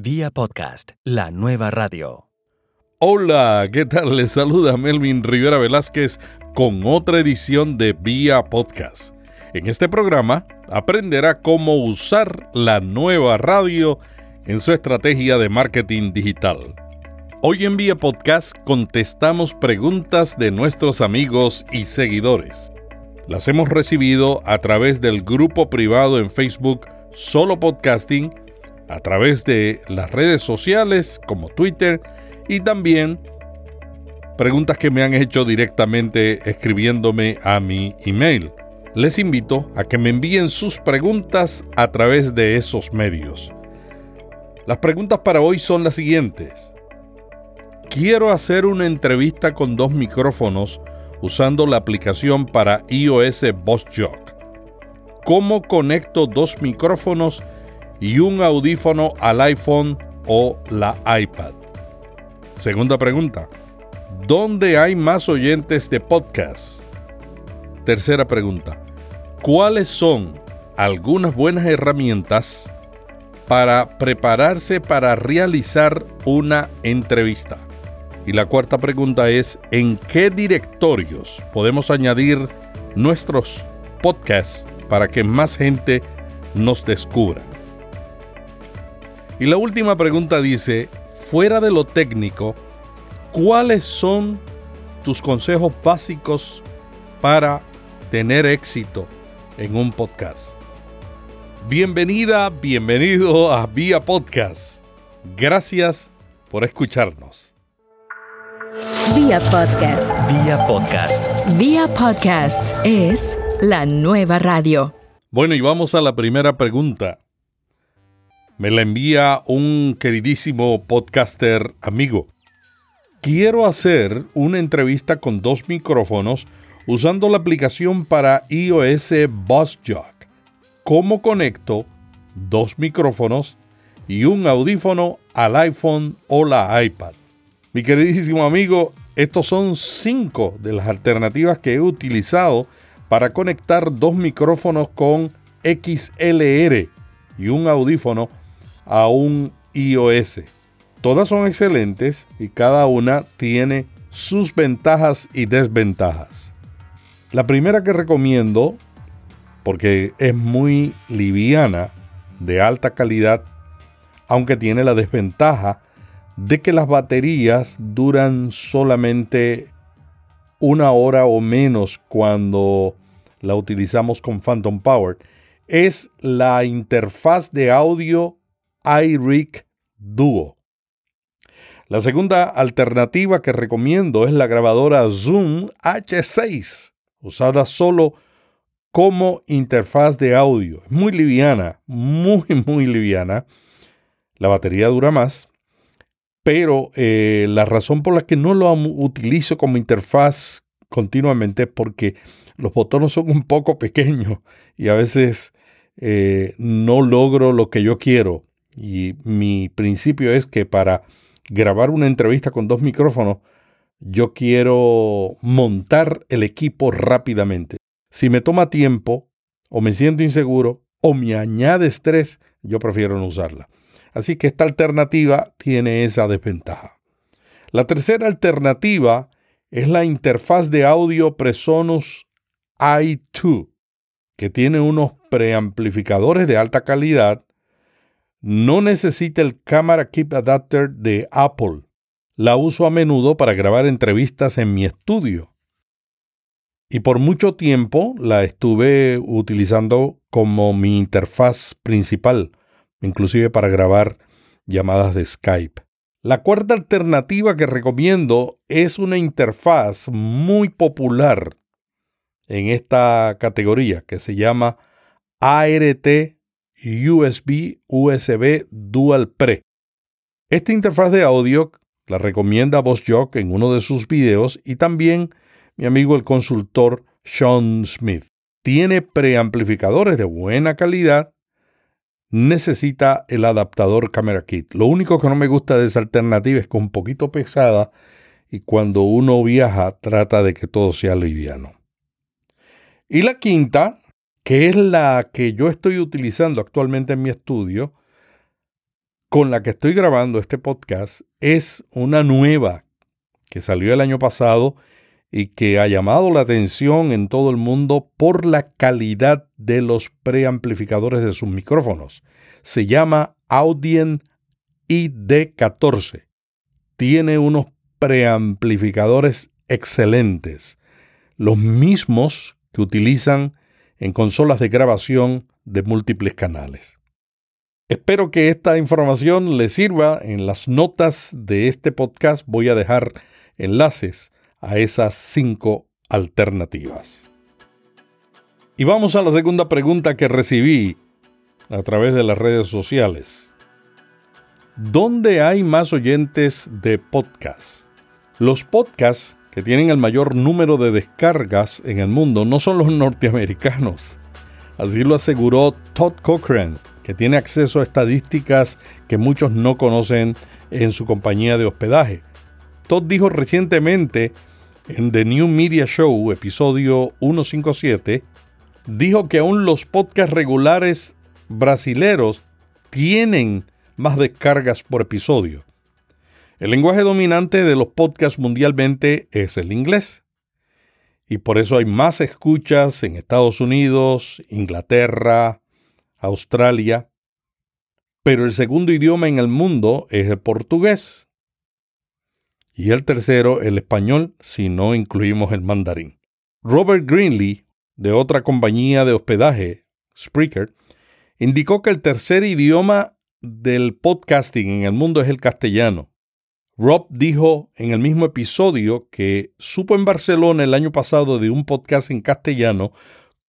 Vía podcast, la nueva radio. Hola, ¿qué tal? Les saluda Melvin Rivera Velázquez con otra edición de Vía Podcast. En este programa aprenderá cómo usar la nueva radio en su estrategia de marketing digital. Hoy en Vía Podcast contestamos preguntas de nuestros amigos y seguidores. Las hemos recibido a través del grupo privado en Facebook Solo Podcasting a través de las redes sociales como Twitter y también preguntas que me han hecho directamente escribiéndome a mi email. Les invito a que me envíen sus preguntas a través de esos medios. Las preguntas para hoy son las siguientes. Quiero hacer una entrevista con dos micrófonos usando la aplicación para iOS BossJock. ¿Cómo conecto dos micrófonos y un audífono al iPhone o la iPad. Segunda pregunta. ¿Dónde hay más oyentes de podcast? Tercera pregunta. ¿Cuáles son algunas buenas herramientas para prepararse para realizar una entrevista? Y la cuarta pregunta es, ¿en qué directorios podemos añadir nuestros podcasts para que más gente nos descubra? Y la última pregunta dice, fuera de lo técnico, ¿cuáles son tus consejos básicos para tener éxito en un podcast? Bienvenida, bienvenido a Vía Podcast. Gracias por escucharnos. Vía Podcast. Vía podcast. Vía Podcast es la nueva radio. Bueno, y vamos a la primera pregunta. Me la envía un queridísimo podcaster amigo. Quiero hacer una entrevista con dos micrófonos usando la aplicación para iOS BuzzJock. ¿Cómo conecto dos micrófonos y un audífono al iPhone o la iPad? Mi queridísimo amigo, estos son cinco de las alternativas que he utilizado para conectar dos micrófonos con XLR y un audífono a un iOS. Todas son excelentes y cada una tiene sus ventajas y desventajas. La primera que recomiendo, porque es muy liviana, de alta calidad, aunque tiene la desventaja de que las baterías duran solamente una hora o menos cuando la utilizamos con Phantom Power, es la interfaz de audio iRig Duo. La segunda alternativa que recomiendo es la grabadora Zoom H6, usada solo como interfaz de audio. Es muy liviana, muy, muy liviana. La batería dura más, pero eh, la razón por la que no lo utilizo como interfaz continuamente es porque los botones son un poco pequeños y a veces eh, no logro lo que yo quiero. Y mi principio es que para grabar una entrevista con dos micrófonos, yo quiero montar el equipo rápidamente. Si me toma tiempo, o me siento inseguro, o me añade estrés, yo prefiero no usarla. Así que esta alternativa tiene esa desventaja. La tercera alternativa es la interfaz de audio Presonus i2, que tiene unos preamplificadores de alta calidad no necesita el Camera Keep Adapter de Apple. La uso a menudo para grabar entrevistas en mi estudio. Y por mucho tiempo la estuve utilizando como mi interfaz principal, inclusive para grabar llamadas de Skype. La cuarta alternativa que recomiendo es una interfaz muy popular en esta categoría que se llama ART USB USB Dual Pre. Esta interfaz de audio la recomienda BossJock en uno de sus videos y también mi amigo el consultor Sean Smith. Tiene preamplificadores de buena calidad. Necesita el adaptador Camera Kit. Lo único que no me gusta de esa alternativa es que es un poquito pesada y cuando uno viaja trata de que todo sea liviano. Y la quinta que es la que yo estoy utilizando actualmente en mi estudio, con la que estoy grabando este podcast es una nueva que salió el año pasado y que ha llamado la atención en todo el mundo por la calidad de los preamplificadores de sus micrófonos. Se llama Audien ID14. Tiene unos preamplificadores excelentes, los mismos que utilizan en consolas de grabación de múltiples canales. Espero que esta información le sirva. En las notas de este podcast voy a dejar enlaces a esas cinco alternativas. Y vamos a la segunda pregunta que recibí a través de las redes sociales. ¿Dónde hay más oyentes de podcast? Los podcasts que tienen el mayor número de descargas en el mundo no son los norteamericanos. Así lo aseguró Todd Cochran que tiene acceso a estadísticas que muchos no conocen en su compañía de hospedaje. Todd dijo recientemente en The New Media Show, episodio 157, dijo que aún los podcasts regulares brasileros tienen más descargas por episodio. El lenguaje dominante de los podcasts mundialmente es el inglés. Y por eso hay más escuchas en Estados Unidos, Inglaterra, Australia, pero el segundo idioma en el mundo es el portugués. Y el tercero, el español, si no incluimos el mandarín. Robert Greenlee, de otra compañía de hospedaje, Spreaker, indicó que el tercer idioma del podcasting en el mundo es el castellano. Rob dijo en el mismo episodio que supo en Barcelona el año pasado de un podcast en castellano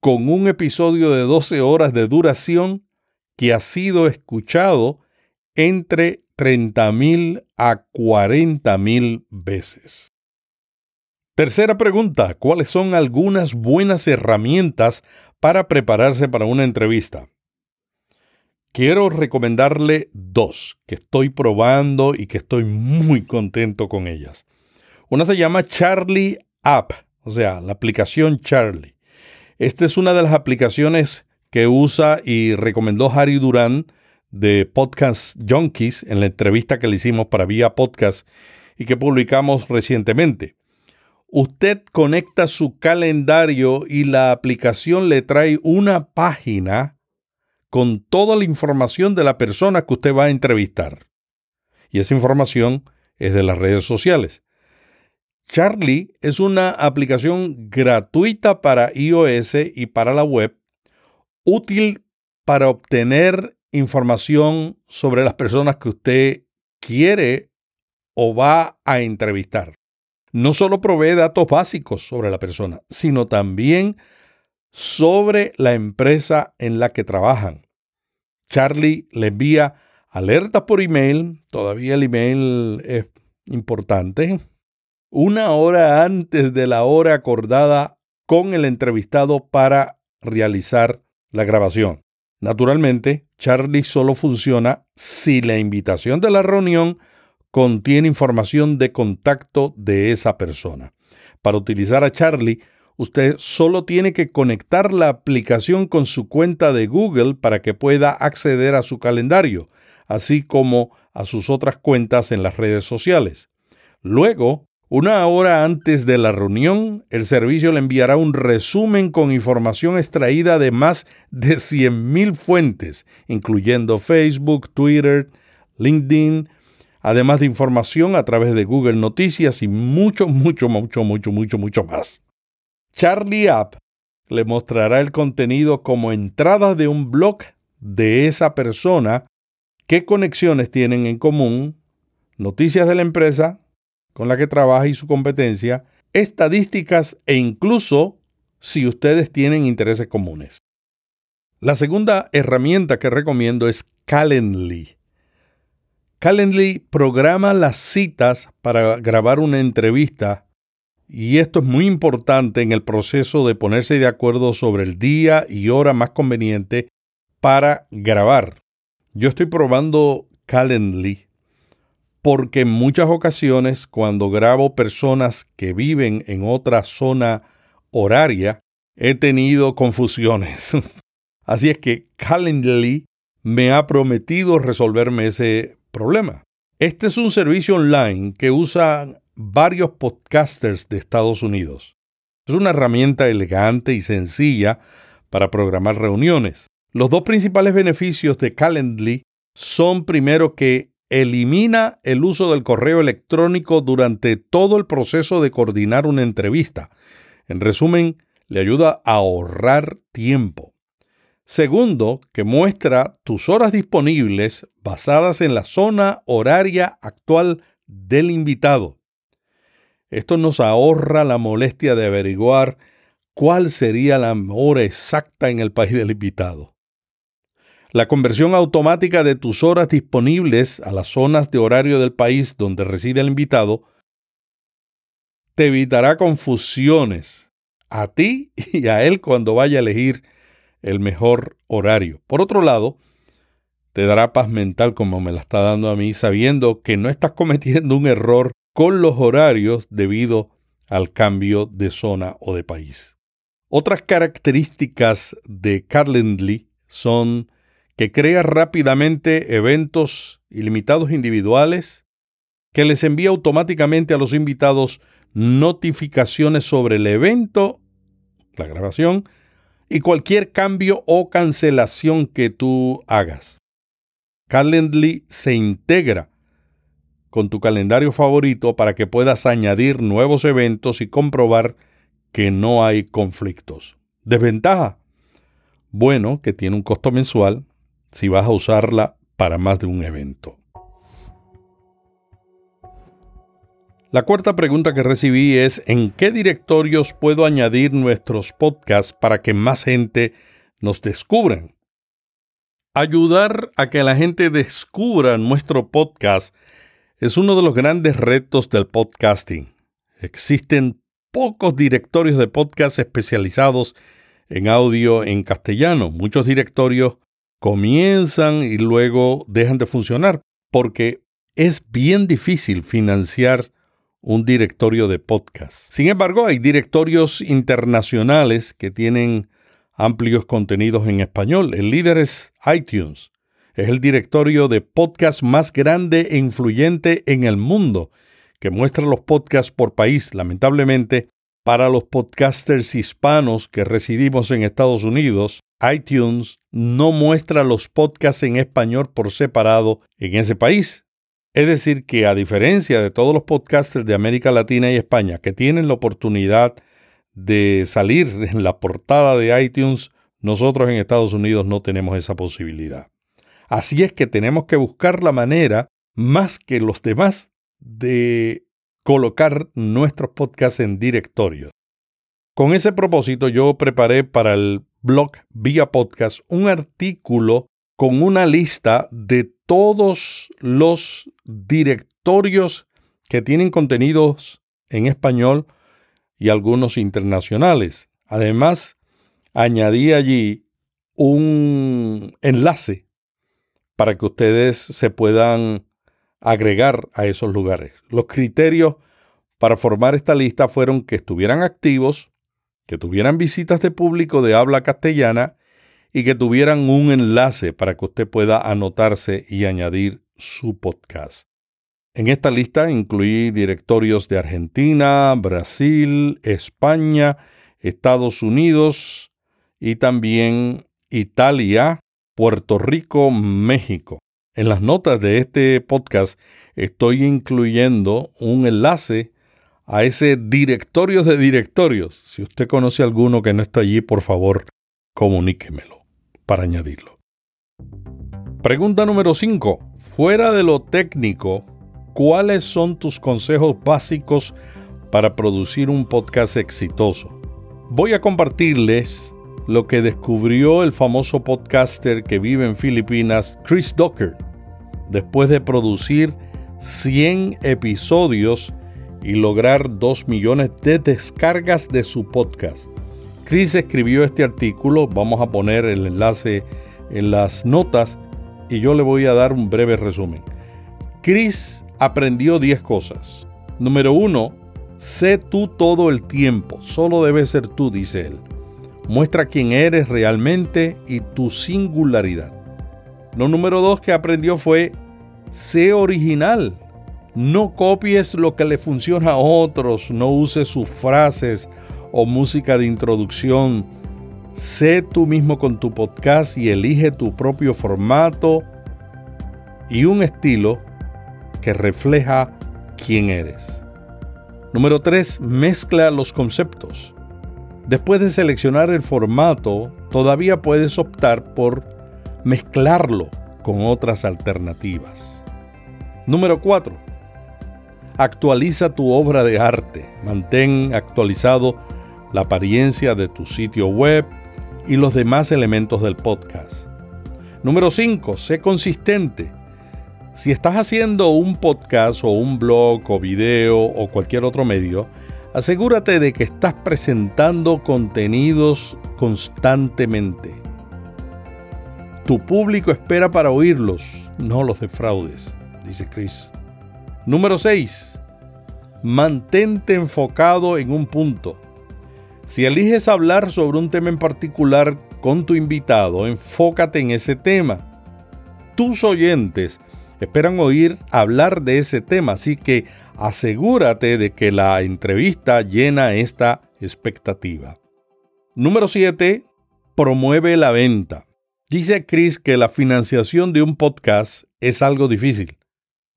con un episodio de 12 horas de duración que ha sido escuchado entre 30.000 a 40.000 veces. Tercera pregunta, ¿cuáles son algunas buenas herramientas para prepararse para una entrevista? Quiero recomendarle dos que estoy probando y que estoy muy contento con ellas. Una se llama Charlie App, o sea, la aplicación Charlie. Esta es una de las aplicaciones que usa y recomendó Harry Durán de Podcast Junkies en la entrevista que le hicimos para Vía Podcast y que publicamos recientemente. Usted conecta su calendario y la aplicación le trae una página con toda la información de la persona que usted va a entrevistar. Y esa información es de las redes sociales. Charlie es una aplicación gratuita para iOS y para la web, útil para obtener información sobre las personas que usted quiere o va a entrevistar. No solo provee datos básicos sobre la persona, sino también sobre la empresa en la que trabajan. Charlie le envía alertas por email, todavía el email es importante, una hora antes de la hora acordada con el entrevistado para realizar la grabación. Naturalmente, Charlie solo funciona si la invitación de la reunión contiene información de contacto de esa persona. Para utilizar a Charlie, usted solo tiene que conectar la aplicación con su cuenta de Google para que pueda acceder a su calendario, así como a sus otras cuentas en las redes sociales. Luego, una hora antes de la reunión, el servicio le enviará un resumen con información extraída de más de 100.000 fuentes, incluyendo Facebook, Twitter, LinkedIn, además de información a través de Google Noticias y mucho, mucho, mucho, mucho, mucho, mucho más. Charlie App le mostrará el contenido como entrada de un blog de esa persona, qué conexiones tienen en común, noticias de la empresa, con la que trabaja y su competencia, estadísticas e incluso si ustedes tienen intereses comunes. La segunda herramienta que recomiendo es Calendly. Calendly programa las citas para grabar una entrevista y esto es muy importante en el proceso de ponerse de acuerdo sobre el día y hora más conveniente para grabar. Yo estoy probando Calendly porque en muchas ocasiones cuando grabo personas que viven en otra zona horaria, he tenido confusiones. Así es que Calendly me ha prometido resolverme ese problema. Este es un servicio online que usan varios podcasters de Estados Unidos. Es una herramienta elegante y sencilla para programar reuniones. Los dos principales beneficios de Calendly son primero que elimina el uso del correo electrónico durante todo el proceso de coordinar una entrevista. En resumen, le ayuda a ahorrar tiempo. Segundo, que muestra tus horas disponibles basadas en la zona horaria actual del invitado. Esto nos ahorra la molestia de averiguar cuál sería la hora exacta en el país del invitado. La conversión automática de tus horas disponibles a las zonas de horario del país donde reside el invitado te evitará confusiones a ti y a él cuando vaya a elegir el mejor horario. Por otro lado, te dará paz mental como me la está dando a mí, sabiendo que no estás cometiendo un error con los horarios debido al cambio de zona o de país. Otras características de Calendly son que crea rápidamente eventos ilimitados individuales, que les envía automáticamente a los invitados notificaciones sobre el evento, la grabación, y cualquier cambio o cancelación que tú hagas. Calendly se integra con tu calendario favorito para que puedas añadir nuevos eventos y comprobar que no hay conflictos. Desventaja. Bueno, que tiene un costo mensual si vas a usarla para más de un evento. La cuarta pregunta que recibí es ¿en qué directorios puedo añadir nuestros podcasts para que más gente nos descubran? Ayudar a que la gente descubra nuestro podcast es uno de los grandes retos del podcasting. Existen pocos directorios de podcast especializados en audio en castellano. Muchos directorios comienzan y luego dejan de funcionar porque es bien difícil financiar un directorio de podcast. Sin embargo, hay directorios internacionales que tienen amplios contenidos en español. El líder es iTunes. Es el directorio de podcast más grande e influyente en el mundo, que muestra los podcasts por país. Lamentablemente, para los podcasters hispanos que residimos en Estados Unidos, iTunes no muestra los podcasts en español por separado en ese país. Es decir, que a diferencia de todos los podcasters de América Latina y España que tienen la oportunidad de salir en la portada de iTunes, nosotros en Estados Unidos no tenemos esa posibilidad. Así es que tenemos que buscar la manera, más que los demás, de colocar nuestros podcasts en directorios. Con ese propósito yo preparé para el blog Vía Podcast un artículo con una lista de todos los directorios que tienen contenidos en español y algunos internacionales. Además, añadí allí un enlace para que ustedes se puedan agregar a esos lugares. Los criterios para formar esta lista fueron que estuvieran activos, que tuvieran visitas de público de habla castellana y que tuvieran un enlace para que usted pueda anotarse y añadir su podcast. En esta lista incluí directorios de Argentina, Brasil, España, Estados Unidos y también Italia, Puerto Rico, México. En las notas de este podcast estoy incluyendo un enlace a ese directorio de directorios. Si usted conoce alguno que no está allí, por favor, comuníquemelo para añadirlo. Pregunta número 5. Fuera de lo técnico, ¿cuáles son tus consejos básicos para producir un podcast exitoso? Voy a compartirles lo que descubrió el famoso podcaster que vive en Filipinas, Chris Docker, después de producir 100 episodios y lograr 2 millones de descargas de su podcast. Chris escribió este artículo, vamos a poner el enlace en las notas y yo le voy a dar un breve resumen. Chris aprendió 10 cosas. Número 1, sé tú todo el tiempo, solo debes ser tú, dice él. Muestra quién eres realmente y tu singularidad. Lo número dos que aprendió fue, sé original. No copies lo que le funciona a otros, no uses sus frases o música de introducción. Sé tú mismo con tu podcast y elige tu propio formato y un estilo que refleja quién eres. Número 3. Mezcla los conceptos. Después de seleccionar el formato, todavía puedes optar por mezclarlo con otras alternativas. Número 4. Actualiza tu obra de arte. Mantén actualizado la apariencia de tu sitio web y los demás elementos del podcast. Número 5. Sé consistente. Si estás haciendo un podcast o un blog o video o cualquier otro medio, asegúrate de que estás presentando contenidos constantemente. Tu público espera para oírlos, no los defraudes, dice Chris. Número 6. Mantente enfocado en un punto. Si eliges hablar sobre un tema en particular con tu invitado, enfócate en ese tema. Tus oyentes esperan oír hablar de ese tema, así que asegúrate de que la entrevista llena esta expectativa. Número 7. Promueve la venta. Dice Chris que la financiación de un podcast es algo difícil.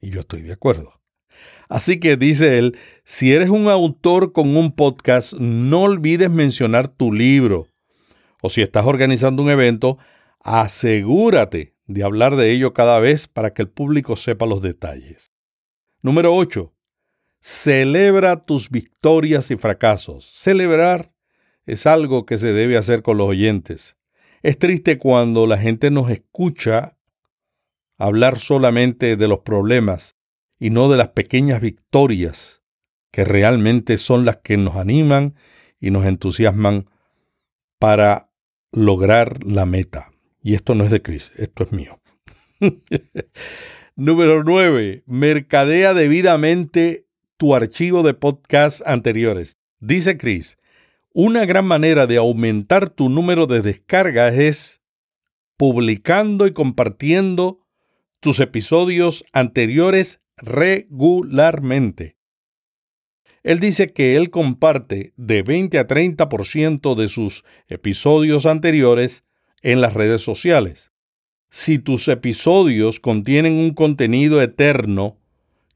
Y yo estoy de acuerdo. Así que dice él, si eres un autor con un podcast, no olvides mencionar tu libro. O si estás organizando un evento, asegúrate de hablar de ello cada vez para que el público sepa los detalles. Número 8. Celebra tus victorias y fracasos. Celebrar es algo que se debe hacer con los oyentes. Es triste cuando la gente nos escucha hablar solamente de los problemas y no de las pequeñas victorias que realmente son las que nos animan y nos entusiasman para lograr la meta. Y esto no es de Chris, esto es mío. Número 9. Mercadea debidamente tu archivo de podcasts anteriores. Dice Chris, una gran manera de aumentar tu número de descargas es publicando y compartiendo tus episodios anteriores regularmente. Él dice que él comparte de 20 a 30% de sus episodios anteriores en las redes sociales. Si tus episodios contienen un contenido eterno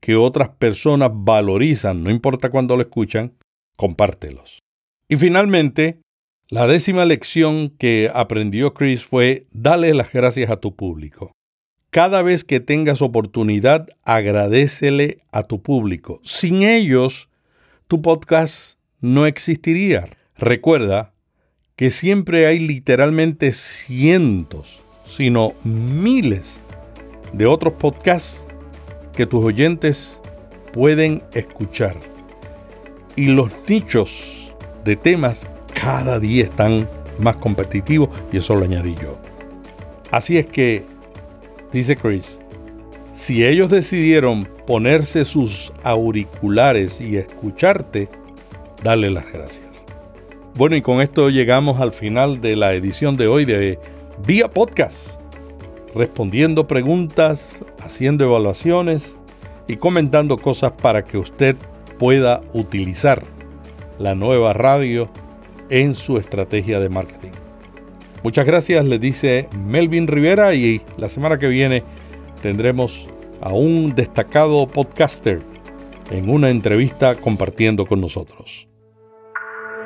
que otras personas valorizan, no importa cuándo lo escuchan, compártelos. Y finalmente, la décima lección que aprendió Chris fue dale las gracias a tu público. Cada vez que tengas oportunidad, agradecele a tu público. Sin ellos, tu podcast no existiría. Recuerda que siempre hay literalmente cientos, sino miles de otros podcasts que tus oyentes pueden escuchar. Y los nichos de temas cada día están más competitivos y eso lo añadí yo. Así es que, dice Chris, si ellos decidieron ponerse sus auriculares y escucharte, dale las gracias. Bueno, y con esto llegamos al final de la edición de hoy de Vía Podcast, respondiendo preguntas, haciendo evaluaciones y comentando cosas para que usted pueda utilizar la nueva radio en su estrategia de marketing. Muchas gracias, le dice Melvin Rivera y la semana que viene tendremos a un destacado podcaster en una entrevista compartiendo con nosotros.